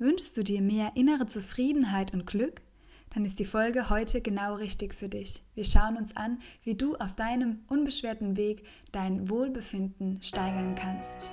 Wünschst du dir mehr innere Zufriedenheit und Glück? Dann ist die Folge heute genau richtig für dich. Wir schauen uns an, wie du auf deinem unbeschwerten Weg dein Wohlbefinden steigern kannst.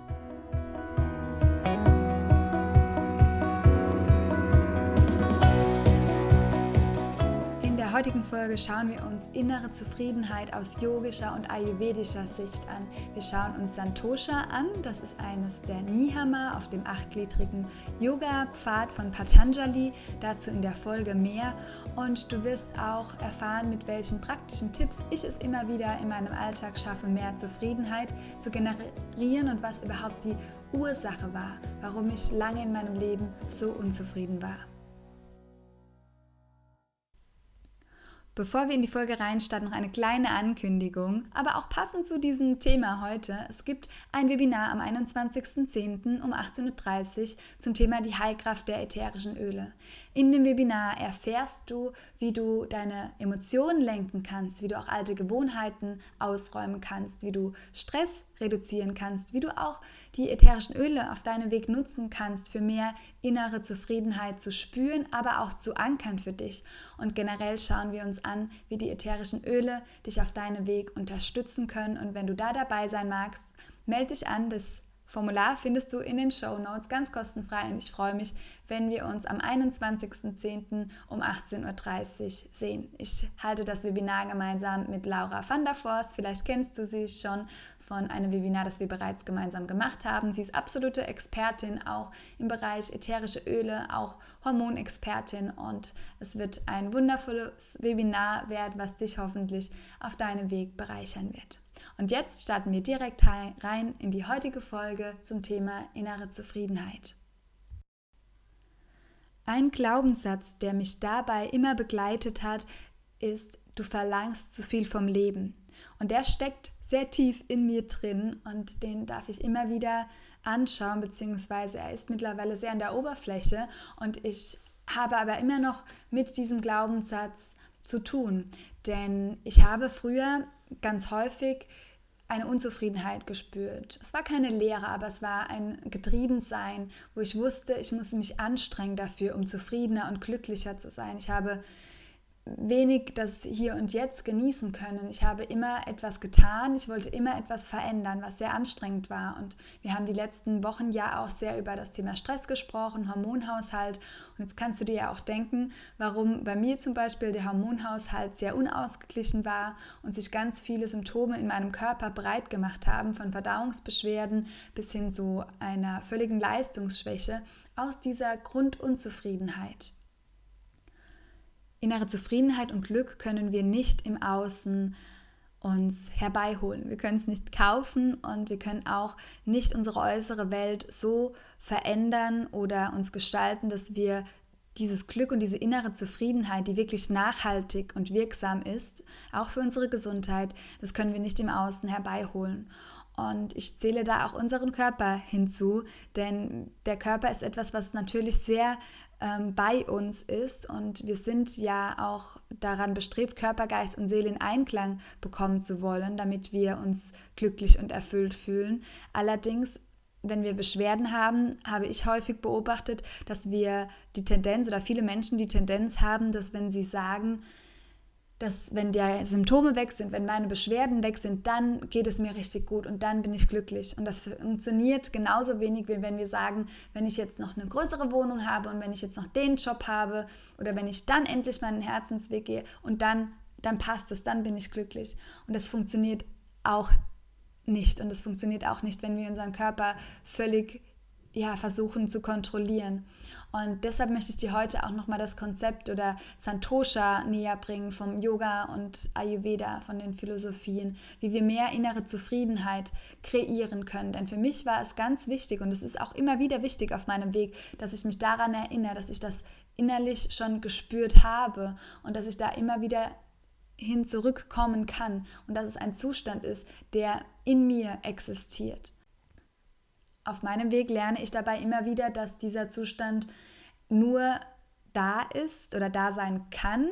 Heutigen Folge schauen wir uns innere Zufriedenheit aus yogischer und ayurvedischer Sicht an. Wir schauen uns Santosha an, das ist eines der Nihama auf dem achtgliedrigen Yoga-Pfad von Patanjali, dazu in der Folge mehr. Und du wirst auch erfahren, mit welchen praktischen Tipps ich es immer wieder in meinem Alltag schaffe, mehr Zufriedenheit zu generieren und was überhaupt die Ursache war, warum ich lange in meinem Leben so unzufrieden war. Bevor wir in die Folge reinstarten, noch eine kleine Ankündigung, aber auch passend zu diesem Thema heute. Es gibt ein Webinar am 21.10. um 18.30 Uhr zum Thema die Heilkraft der ätherischen Öle. In dem Webinar erfährst du, wie du deine Emotionen lenken kannst, wie du auch alte Gewohnheiten ausräumen kannst, wie du Stress reduzieren kannst, wie du auch die ätherischen Öle auf deinem Weg nutzen kannst, für mehr innere Zufriedenheit zu spüren, aber auch zu ankern für dich. Und generell schauen wir uns an, wie die ätherischen Öle dich auf deinem Weg unterstützen können. Und wenn du da dabei sein magst, melde dich an. Das Formular findest du in den Show Notes ganz kostenfrei und ich freue mich, wenn wir uns am 21.10. um 18.30 Uhr sehen. Ich halte das Webinar gemeinsam mit Laura van der Forst. Vielleicht kennst du sie schon von einem Webinar, das wir bereits gemeinsam gemacht haben. Sie ist absolute Expertin auch im Bereich ätherische Öle, auch Hormonexpertin und es wird ein wundervolles Webinar werden, was dich hoffentlich auf deinem Weg bereichern wird. Und jetzt starten wir direkt rein in die heutige Folge zum Thema innere Zufriedenheit. Ein Glaubenssatz, der mich dabei immer begleitet hat, ist, du verlangst zu viel vom Leben. Und der steckt sehr tief in mir drin und den darf ich immer wieder anschauen, beziehungsweise er ist mittlerweile sehr an der Oberfläche und ich habe aber immer noch mit diesem Glaubenssatz zu tun. Denn ich habe früher ganz häufig eine Unzufriedenheit gespürt. Es war keine Leere, aber es war ein Getriebensein, wo ich wusste, ich muss mich anstrengen dafür, um zufriedener und glücklicher zu sein. Ich habe wenig das Hier und Jetzt genießen können. Ich habe immer etwas getan, ich wollte immer etwas verändern, was sehr anstrengend war. Und wir haben die letzten Wochen ja auch sehr über das Thema Stress gesprochen, Hormonhaushalt. Und jetzt kannst du dir ja auch denken, warum bei mir zum Beispiel der Hormonhaushalt sehr unausgeglichen war und sich ganz viele Symptome in meinem Körper breit gemacht haben, von Verdauungsbeschwerden bis hin zu einer völligen Leistungsschwäche aus dieser Grundunzufriedenheit. Innere Zufriedenheit und Glück können wir nicht im Außen uns herbeiholen. Wir können es nicht kaufen und wir können auch nicht unsere äußere Welt so verändern oder uns gestalten, dass wir dieses Glück und diese innere Zufriedenheit, die wirklich nachhaltig und wirksam ist, auch für unsere Gesundheit, das können wir nicht im Außen herbeiholen. Und ich zähle da auch unseren Körper hinzu, denn der Körper ist etwas, was natürlich sehr ähm, bei uns ist. Und wir sind ja auch daran bestrebt, Körper, Geist und Seele in Einklang bekommen zu wollen, damit wir uns glücklich und erfüllt fühlen. Allerdings wenn wir Beschwerden haben, habe ich häufig beobachtet, dass wir die Tendenz oder viele Menschen die Tendenz haben, dass wenn sie sagen, dass wenn die Symptome weg sind, wenn meine Beschwerden weg sind, dann geht es mir richtig gut und dann bin ich glücklich. Und das funktioniert genauso wenig, wie wenn wir sagen, wenn ich jetzt noch eine größere Wohnung habe und wenn ich jetzt noch den Job habe oder wenn ich dann endlich meinen Herzensweg gehe und dann, dann passt es, dann bin ich glücklich. Und das funktioniert auch nicht. Und das funktioniert auch nicht, wenn wir unseren Körper völlig ja, versuchen zu kontrollieren. Und deshalb möchte ich dir heute auch nochmal das Konzept oder Santosha näher bringen vom Yoga und Ayurveda, von den Philosophien, wie wir mehr innere Zufriedenheit kreieren können. Denn für mich war es ganz wichtig und es ist auch immer wieder wichtig auf meinem Weg, dass ich mich daran erinnere, dass ich das innerlich schon gespürt habe und dass ich da immer wieder hin zurückkommen kann und dass es ein Zustand ist, der in mir existiert. Auf meinem Weg lerne ich dabei immer wieder, dass dieser Zustand nur da ist oder da sein kann,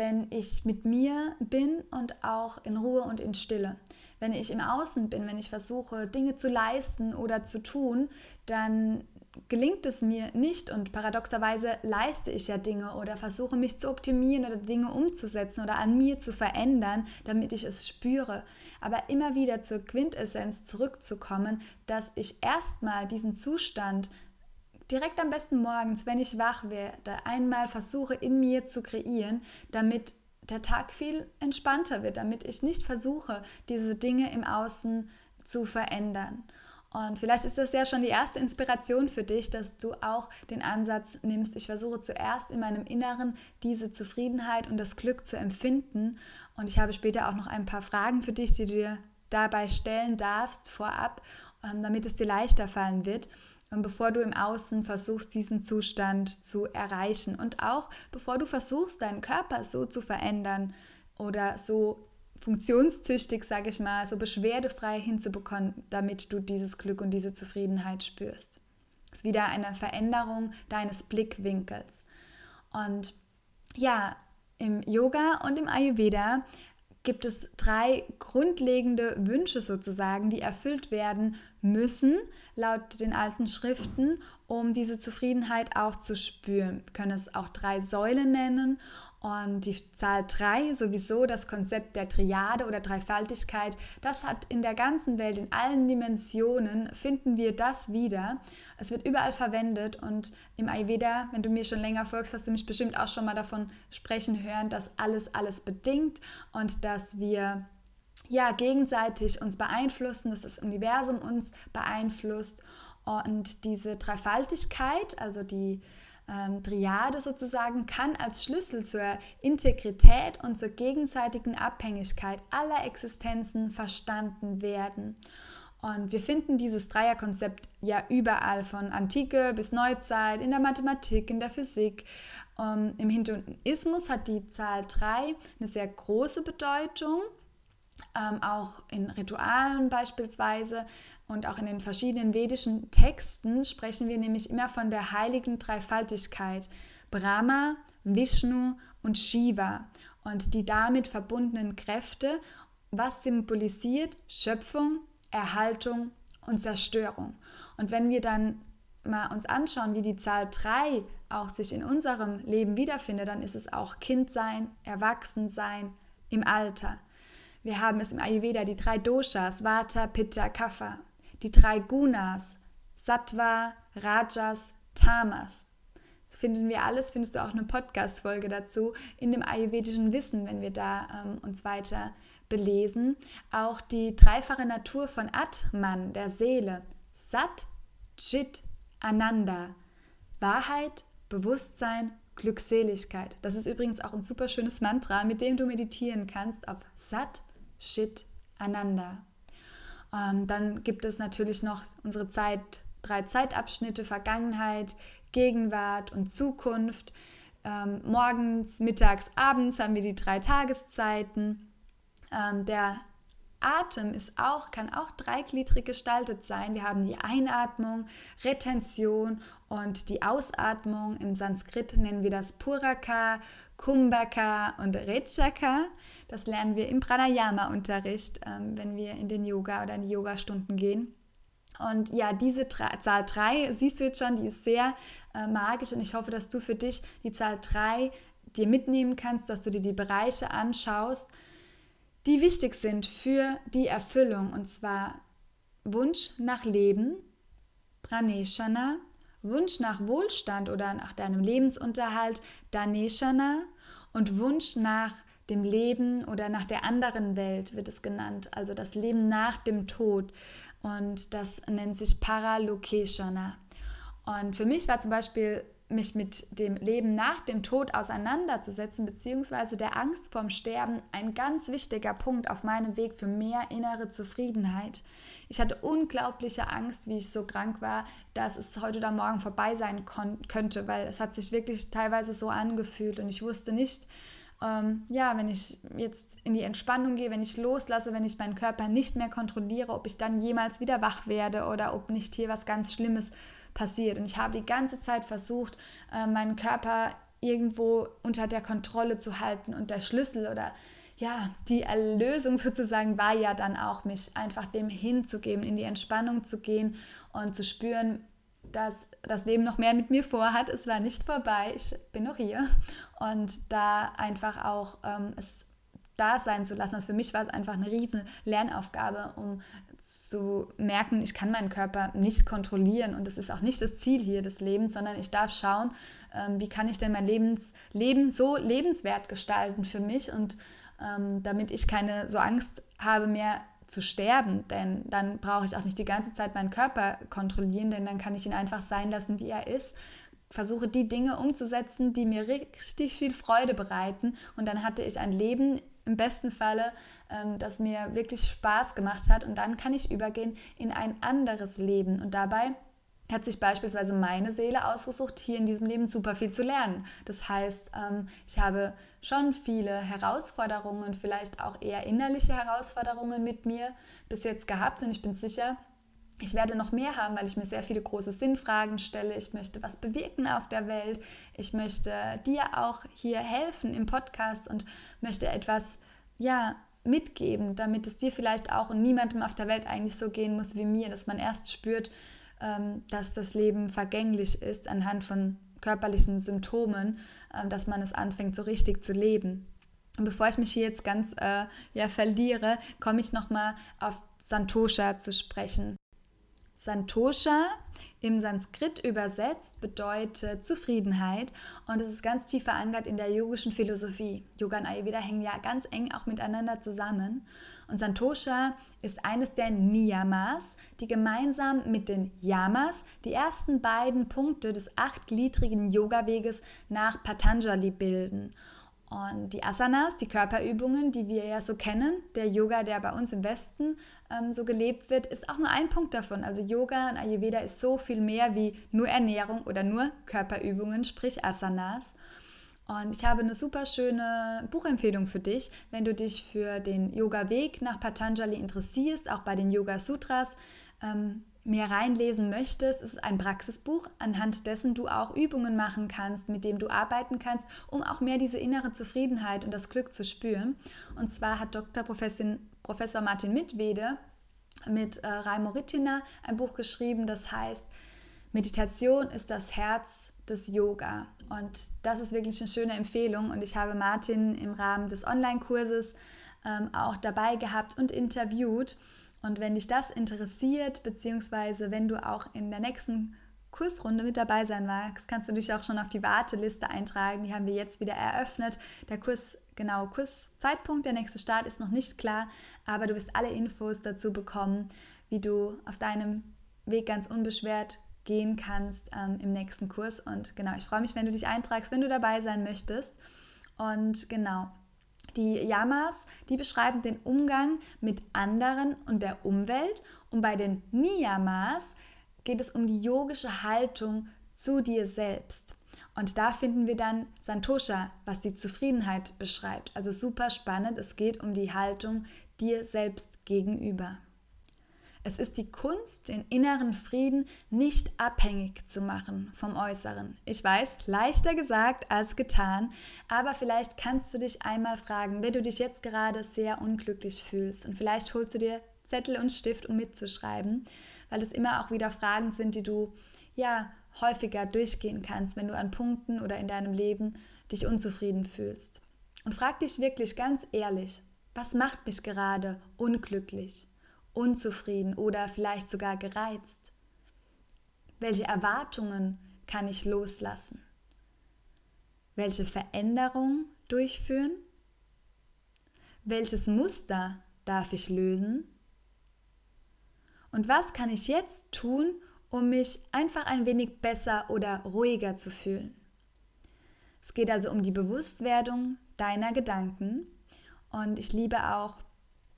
wenn ich mit mir bin und auch in Ruhe und in Stille. Wenn ich im Außen bin, wenn ich versuche, Dinge zu leisten oder zu tun, dann gelingt es mir nicht und paradoxerweise leiste ich ja Dinge oder versuche mich zu optimieren oder Dinge umzusetzen oder an mir zu verändern, damit ich es spüre. Aber immer wieder zur Quintessenz zurückzukommen, dass ich erstmal diesen Zustand direkt am besten morgens, wenn ich wach werde, einmal versuche in mir zu kreieren, damit der Tag viel entspannter wird, damit ich nicht versuche, diese Dinge im Außen zu verändern. Und vielleicht ist das ja schon die erste Inspiration für dich, dass du auch den Ansatz nimmst, ich versuche zuerst in meinem Inneren diese Zufriedenheit und das Glück zu empfinden. Und ich habe später auch noch ein paar Fragen für dich, die du dir dabei stellen darfst vorab, ähm, damit es dir leichter fallen wird. Und bevor du im Außen versuchst, diesen Zustand zu erreichen und auch bevor du versuchst, deinen Körper so zu verändern oder so funktionstüchtig, sage ich mal, so beschwerdefrei hinzubekommen, damit du dieses Glück und diese Zufriedenheit spürst. Das ist wieder eine Veränderung deines Blickwinkels. Und ja, im Yoga und im Ayurveda gibt es drei grundlegende Wünsche sozusagen, die erfüllt werden müssen, laut den alten Schriften, um diese Zufriedenheit auch zu spüren. Wir können es auch drei Säulen nennen und die Zahl 3, sowieso das Konzept der Triade oder Dreifaltigkeit, das hat in der ganzen Welt, in allen Dimensionen, finden wir das wieder. Es wird überall verwendet und im Ayurveda, wenn du mir schon länger folgst, hast du mich bestimmt auch schon mal davon sprechen hören, dass alles alles bedingt und dass wir ja gegenseitig uns beeinflussen, dass das Universum uns beeinflusst und diese Dreifaltigkeit, also die ähm, Triade sozusagen kann als Schlüssel zur Integrität und zur gegenseitigen Abhängigkeit aller Existenzen verstanden werden. Und wir finden dieses Dreierkonzept ja überall, von Antike bis Neuzeit, in der Mathematik, in der Physik. Um, ähm, Im Hinduismus hat die Zahl 3 eine sehr große Bedeutung, ähm, auch in Ritualen beispielsweise. Und auch in den verschiedenen vedischen Texten sprechen wir nämlich immer von der heiligen Dreifaltigkeit. Brahma, Vishnu und Shiva und die damit verbundenen Kräfte, was symbolisiert Schöpfung, Erhaltung und Zerstörung. Und wenn wir dann mal uns anschauen, wie die Zahl 3 auch sich in unserem Leben wiederfindet, dann ist es auch Kindsein, Erwachsensein im Alter. Wir haben es im Ayurveda die drei Doshas, Vata, Pitta, Kapha die drei Gunas, Sattva, Rajas, Tamas. Das finden wir alles, findest du auch eine Podcast-Folge dazu in dem ayurvedischen Wissen, wenn wir da ähm, uns weiter belesen. Auch die dreifache Natur von Atman, der Seele, Sat, Chit, Ananda. Wahrheit, Bewusstsein, Glückseligkeit. Das ist übrigens auch ein super schönes Mantra, mit dem du meditieren kannst auf Sat, Chit, Ananda. Ähm, dann gibt es natürlich noch unsere Zeit, drei Zeitabschnitte, Vergangenheit, Gegenwart und Zukunft. Ähm, morgens, mittags, abends haben wir die drei Tageszeiten. Ähm, der Atem ist auch, kann auch dreigliedrig gestaltet sein. Wir haben die Einatmung, Retention und die Ausatmung. Im Sanskrit nennen wir das Puraka, Kumbhaka und Rechaka. Das lernen wir im Pranayama-Unterricht, ähm, wenn wir in den Yoga oder in die Yogastunden gehen. Und ja, diese Zahl 3, siehst du jetzt schon, die ist sehr äh, magisch und ich hoffe, dass du für dich die Zahl 3 dir mitnehmen kannst, dass du dir die Bereiche anschaust, die wichtig sind für die Erfüllung. Und zwar Wunsch nach Leben, Praneshana, Wunsch nach Wohlstand oder nach deinem Lebensunterhalt, Daneshana und Wunsch nach dem Leben oder nach der anderen Welt wird es genannt, also das Leben nach dem Tod. Und das nennt sich Paralokeshana. Und für mich war zum Beispiel mich mit dem Leben nach dem Tod auseinanderzusetzen, beziehungsweise der Angst vorm Sterben, ein ganz wichtiger Punkt auf meinem Weg für mehr innere Zufriedenheit. Ich hatte unglaubliche Angst, wie ich so krank war, dass es heute oder morgen vorbei sein könnte, weil es hat sich wirklich teilweise so angefühlt und ich wusste nicht, ähm, ja, wenn ich jetzt in die Entspannung gehe, wenn ich loslasse, wenn ich meinen Körper nicht mehr kontrolliere, ob ich dann jemals wieder wach werde oder ob nicht hier was ganz Schlimmes passiert. Und ich habe die ganze Zeit versucht, äh, meinen Körper irgendwo unter der Kontrolle zu halten und der Schlüssel oder ja, die Erlösung sozusagen war ja dann auch, mich einfach dem hinzugeben, in die Entspannung zu gehen und zu spüren, dass das Leben noch mehr mit mir vorhat. Es war nicht vorbei, ich bin noch hier. Und da einfach auch ähm, es da sein zu lassen. Also für mich war es einfach eine riesen Lernaufgabe, um zu merken, ich kann meinen Körper nicht kontrollieren und das ist auch nicht das Ziel hier des Lebens, sondern ich darf schauen, ähm, wie kann ich denn mein Lebens, Leben so lebenswert gestalten für mich und ähm, damit ich keine so Angst habe mehr zu sterben, denn dann brauche ich auch nicht die ganze Zeit meinen Körper kontrollieren, denn dann kann ich ihn einfach sein lassen, wie er ist. Versuche die Dinge umzusetzen, die mir richtig viel Freude bereiten. Und dann hatte ich ein Leben im besten Falle, ähm, das mir wirklich Spaß gemacht hat. Und dann kann ich übergehen in ein anderes Leben. Und dabei hat sich beispielsweise meine Seele ausgesucht, hier in diesem Leben super viel zu lernen. Das heißt, ähm, ich habe schon viele Herausforderungen, vielleicht auch eher innerliche Herausforderungen mit mir bis jetzt gehabt und ich bin sicher, ich werde noch mehr haben, weil ich mir sehr viele große Sinnfragen stelle. Ich möchte was bewirken auf der Welt. Ich möchte dir auch hier helfen im Podcast und möchte etwas, ja, mitgeben, damit es dir vielleicht auch und niemandem auf der Welt eigentlich so gehen muss wie mir, dass man erst spürt, dass das Leben vergänglich ist anhand von körperlichen Symptomen, ähm, dass man es anfängt, so richtig zu leben. Und bevor ich mich hier jetzt ganz äh, ja, verliere, komme ich nochmal auf Santosha zu sprechen. Santosha im Sanskrit übersetzt bedeutet Zufriedenheit und es ist ganz tief verankert in der yogischen Philosophie. Yoga und Ayurveda hängen ja ganz eng auch miteinander zusammen. Und Santosha ist eines der Niyamas, die gemeinsam mit den Yamas die ersten beiden Punkte des achtgliedrigen Yoga-Weges nach Patanjali bilden. Und die Asanas, die Körperübungen, die wir ja so kennen, der Yoga, der bei uns im Westen ähm, so gelebt wird, ist auch nur ein Punkt davon. Also Yoga und Ayurveda ist so viel mehr wie nur Ernährung oder nur Körperübungen, sprich Asanas. Und ich habe eine super schöne Buchempfehlung für dich, wenn du dich für den Yoga-Weg nach Patanjali interessierst, auch bei den Yoga Sutras. Ähm, mehr reinlesen möchtest, ist ein Praxisbuch, anhand dessen du auch Übungen machen kannst, mit dem du arbeiten kannst, um auch mehr diese innere Zufriedenheit und das Glück zu spüren. Und zwar hat Dr. Professor Martin Mitwede mit äh, Raimo Rittina ein Buch geschrieben, das heißt Meditation ist das Herz des Yoga. Und das ist wirklich eine schöne Empfehlung. Und ich habe Martin im Rahmen des Online-Kurses ähm, auch dabei gehabt und interviewt. Und wenn dich das interessiert, beziehungsweise wenn du auch in der nächsten Kursrunde mit dabei sein magst, kannst du dich auch schon auf die Warteliste eintragen. Die haben wir jetzt wieder eröffnet. Der Kurs, genau, Kurszeitpunkt, der nächste Start ist noch nicht klar, aber du wirst alle Infos dazu bekommen, wie du auf deinem Weg ganz unbeschwert gehen kannst ähm, im nächsten Kurs. Und genau, ich freue mich, wenn du dich eintragst, wenn du dabei sein möchtest. Und genau, die Yamas, die beschreiben den Umgang mit anderen und der Umwelt und bei den Niyamas geht es um die yogische Haltung zu dir selbst. Und da finden wir dann Santosha, was die Zufriedenheit beschreibt. Also super spannend, es geht um die Haltung dir selbst gegenüber. Es ist die Kunst, den inneren Frieden nicht abhängig zu machen vom Äußeren. Ich weiß, leichter gesagt als getan, aber vielleicht kannst du dich einmal fragen, wenn du dich jetzt gerade sehr unglücklich fühlst und vielleicht holst du dir Zettel und Stift, um mitzuschreiben, weil es immer auch wieder Fragen sind, die du ja häufiger durchgehen kannst, wenn du an Punkten oder in deinem Leben dich unzufrieden fühlst. Und frag dich wirklich ganz ehrlich, was macht mich gerade unglücklich? Unzufrieden oder vielleicht sogar gereizt? Welche Erwartungen kann ich loslassen? Welche Veränderung durchführen? Welches Muster darf ich lösen? Und was kann ich jetzt tun, um mich einfach ein wenig besser oder ruhiger zu fühlen. Es geht also um die Bewusstwerdung deiner Gedanken und ich liebe auch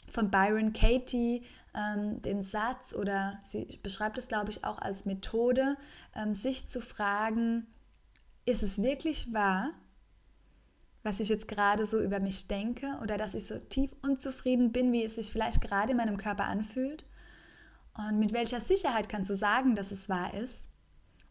von Byron Katie ähm, den Satz oder sie beschreibt es, glaube ich, auch als Methode, ähm, sich zu fragen, ist es wirklich wahr, was ich jetzt gerade so über mich denke oder dass ich so tief unzufrieden bin, wie es sich vielleicht gerade in meinem Körper anfühlt? Und mit welcher Sicherheit kannst du sagen, dass es wahr ist?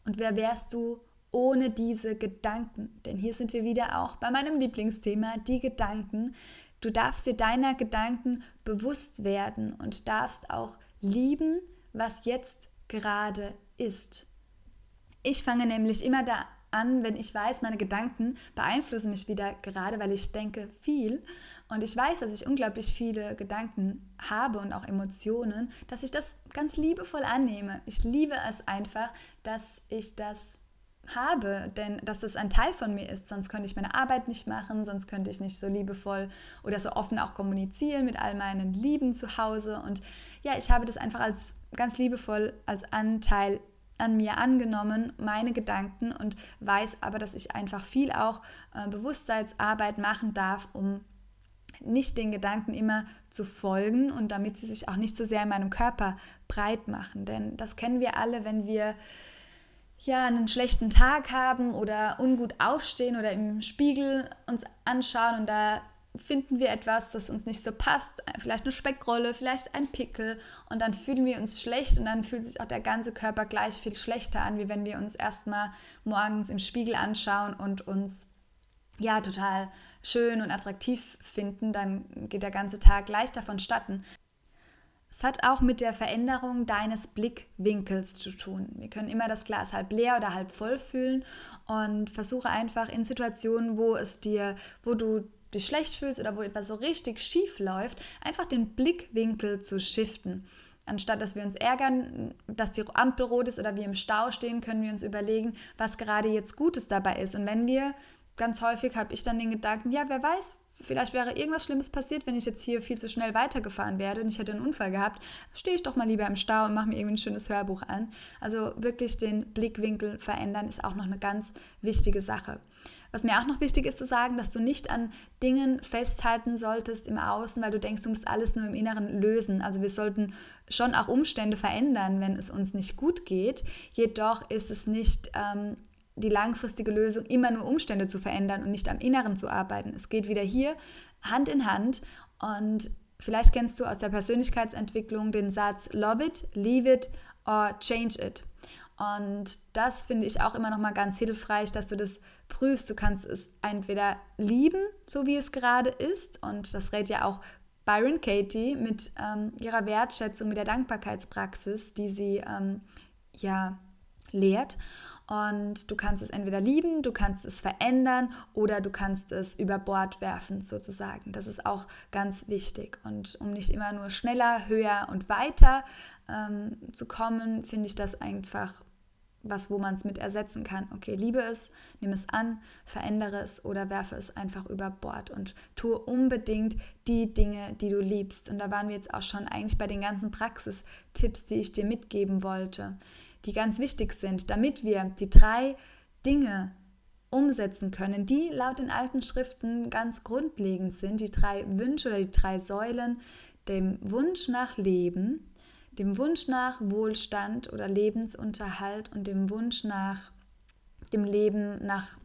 Und wer wärst du ohne diese Gedanken? Denn hier sind wir wieder auch bei meinem Lieblingsthema, die Gedanken. Du darfst dir deiner Gedanken bewusst werden und darfst auch lieben, was jetzt gerade ist. Ich fange nämlich immer da an, wenn ich weiß, meine Gedanken beeinflussen mich wieder gerade, weil ich denke viel und ich weiß, dass ich unglaublich viele Gedanken habe und auch Emotionen, dass ich das ganz liebevoll annehme. Ich liebe es einfach, dass ich das habe, denn dass das ein Teil von mir ist, sonst könnte ich meine Arbeit nicht machen, sonst könnte ich nicht so liebevoll oder so offen auch kommunizieren mit all meinen Lieben zu Hause und ja, ich habe das einfach als ganz liebevoll als Anteil an mir angenommen, meine Gedanken und weiß aber, dass ich einfach viel auch äh, Bewusstseinsarbeit machen darf, um nicht den Gedanken immer zu folgen und damit sie sich auch nicht so sehr in meinem Körper breit machen. Denn das kennen wir alle, wenn wir ja einen schlechten Tag haben oder ungut aufstehen oder im Spiegel uns anschauen und da finden wir etwas, das uns nicht so passt, vielleicht eine Speckrolle, vielleicht ein Pickel und dann fühlen wir uns schlecht und dann fühlt sich auch der ganze Körper gleich viel schlechter an, wie wenn wir uns erstmal morgens im Spiegel anschauen und uns ja total schön und attraktiv finden, dann geht der ganze Tag leichter vonstatten. Es hat auch mit der Veränderung deines Blickwinkels zu tun. Wir können immer das Glas halb leer oder halb voll fühlen und versuche einfach in Situationen, wo es dir, wo du dich schlecht fühlst oder wo etwas so richtig schief läuft, einfach den Blickwinkel zu shiften. Anstatt dass wir uns ärgern, dass die Ampel rot ist oder wir im Stau stehen, können wir uns überlegen, was gerade jetzt Gutes dabei ist. Und wenn wir, ganz häufig habe ich dann den Gedanken, ja, wer weiß, vielleicht wäre irgendwas Schlimmes passiert, wenn ich jetzt hier viel zu schnell weitergefahren wäre und ich hätte einen Unfall gehabt, stehe ich doch mal lieber im Stau und mache mir irgendwie ein schönes Hörbuch an. Also wirklich den Blickwinkel verändern ist auch noch eine ganz wichtige Sache. Was mir auch noch wichtig ist zu sagen, dass du nicht an Dingen festhalten solltest im Außen, weil du denkst, du musst alles nur im Inneren lösen. Also wir sollten schon auch Umstände verändern, wenn es uns nicht gut geht. Jedoch ist es nicht ähm, die langfristige Lösung, immer nur Umstände zu verändern und nicht am Inneren zu arbeiten. Es geht wieder hier Hand in Hand und vielleicht kennst du aus der Persönlichkeitsentwicklung den Satz Love it, leave it or change it. Und das finde ich auch immer noch mal ganz hilfreich, dass du das prüfst. Du kannst es entweder lieben, so wie es gerade ist, und das rät ja auch Byron Katie mit ähm, ihrer Wertschätzung, mit der Dankbarkeitspraxis, die sie ähm, ja lehrt. Und du kannst es entweder lieben, du kannst es verändern oder du kannst es über Bord werfen, sozusagen. Das ist auch ganz wichtig. Und um nicht immer nur schneller, höher und weiter ähm, zu kommen, finde ich das einfach was, wo man es mit ersetzen kann. Okay, liebe es, nimm es an, verändere es oder werfe es einfach über Bord und tue unbedingt die Dinge, die du liebst. Und da waren wir jetzt auch schon eigentlich bei den ganzen Praxistipps, die ich dir mitgeben wollte die ganz wichtig sind, damit wir die drei Dinge umsetzen können, die laut den alten Schriften ganz grundlegend sind, die drei Wünsche oder die drei Säulen, dem Wunsch nach Leben, dem Wunsch nach Wohlstand oder Lebensunterhalt und dem Wunsch nach dem Leben, nach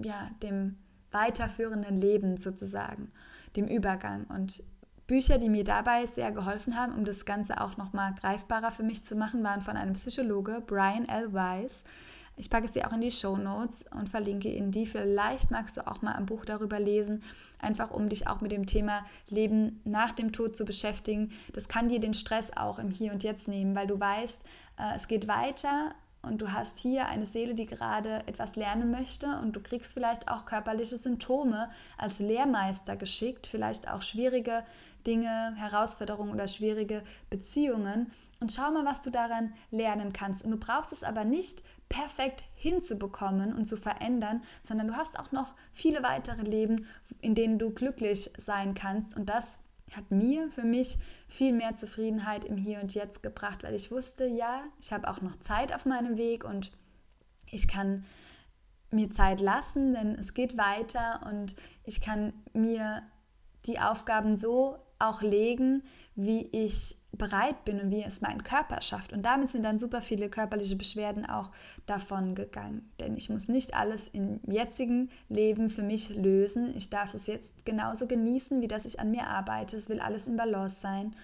ja, dem weiterführenden Leben sozusagen, dem Übergang. Und Bücher, die mir dabei sehr geholfen haben, um das Ganze auch nochmal greifbarer für mich zu machen, waren von einem Psychologe, Brian L. Weiss. Ich packe sie auch in die Show Notes und verlinke Ihnen die. Vielleicht magst du auch mal ein Buch darüber lesen, einfach um dich auch mit dem Thema Leben nach dem Tod zu beschäftigen. Das kann dir den Stress auch im Hier und Jetzt nehmen, weil du weißt, äh, es geht weiter und du hast hier eine Seele, die gerade etwas lernen möchte und du kriegst vielleicht auch körperliche Symptome als Lehrmeister geschickt, vielleicht auch schwierige Dinge, Herausforderungen oder schwierige Beziehungen und schau mal, was du daran lernen kannst. Und du brauchst es aber nicht perfekt hinzubekommen und zu verändern, sondern du hast auch noch viele weitere Leben, in denen du glücklich sein kannst und das hat mir für mich viel mehr Zufriedenheit im Hier und Jetzt gebracht, weil ich wusste, ja, ich habe auch noch Zeit auf meinem Weg und ich kann mir Zeit lassen, denn es geht weiter und ich kann mir die Aufgaben so auch legen, wie ich bereit bin und wie es mein Körper schafft. Und damit sind dann super viele körperliche Beschwerden auch davon gegangen. Denn ich muss nicht alles im jetzigen Leben für mich lösen. Ich darf es jetzt genauso genießen, wie dass ich an mir arbeite. Es will alles in Balance sein.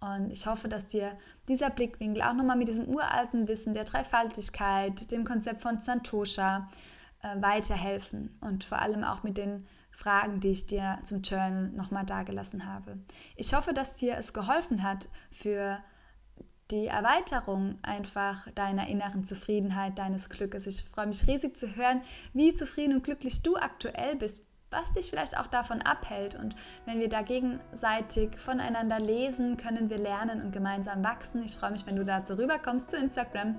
Und ich hoffe, dass dir dieser Blickwinkel auch nochmal mit diesem uralten Wissen der Dreifaltigkeit, dem Konzept von Santosha äh, weiterhelfen und vor allem auch mit den Fragen, die ich dir zum Journal nochmal dargelassen habe. Ich hoffe, dass dir es geholfen hat für die Erweiterung einfach deiner inneren Zufriedenheit, deines Glückes. Ich freue mich riesig zu hören, wie zufrieden und glücklich du aktuell bist, was dich vielleicht auch davon abhält. Und wenn wir da gegenseitig voneinander lesen, können wir lernen und gemeinsam wachsen. Ich freue mich, wenn du dazu rüberkommst zu Instagram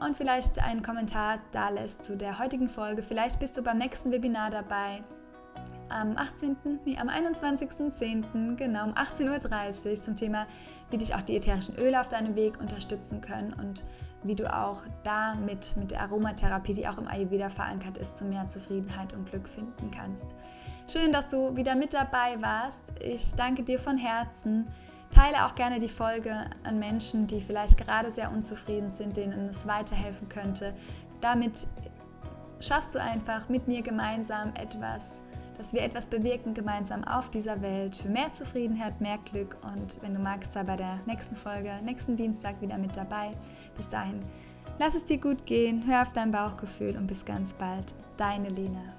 und vielleicht einen Kommentar da lässt zu der heutigen Folge. Vielleicht bist du beim nächsten Webinar dabei am 18., nee, am 21.10., genau um 18.30 Uhr zum Thema, wie dich auch die ätherischen Öle auf deinem Weg unterstützen können und wie du auch damit mit der Aromatherapie, die auch im Ayurveda verankert ist, zu mehr Zufriedenheit und Glück finden kannst. Schön, dass du wieder mit dabei warst. Ich danke dir von Herzen. Teile auch gerne die Folge an Menschen, die vielleicht gerade sehr unzufrieden sind, denen es weiterhelfen könnte. Damit schaffst du einfach mit mir gemeinsam etwas dass wir etwas bewirken gemeinsam auf dieser Welt für mehr Zufriedenheit, mehr Glück und wenn du magst, sei bei der nächsten Folge, nächsten Dienstag wieder mit dabei. Bis dahin, lass es dir gut gehen, hör auf dein Bauchgefühl und bis ganz bald. Deine Lena.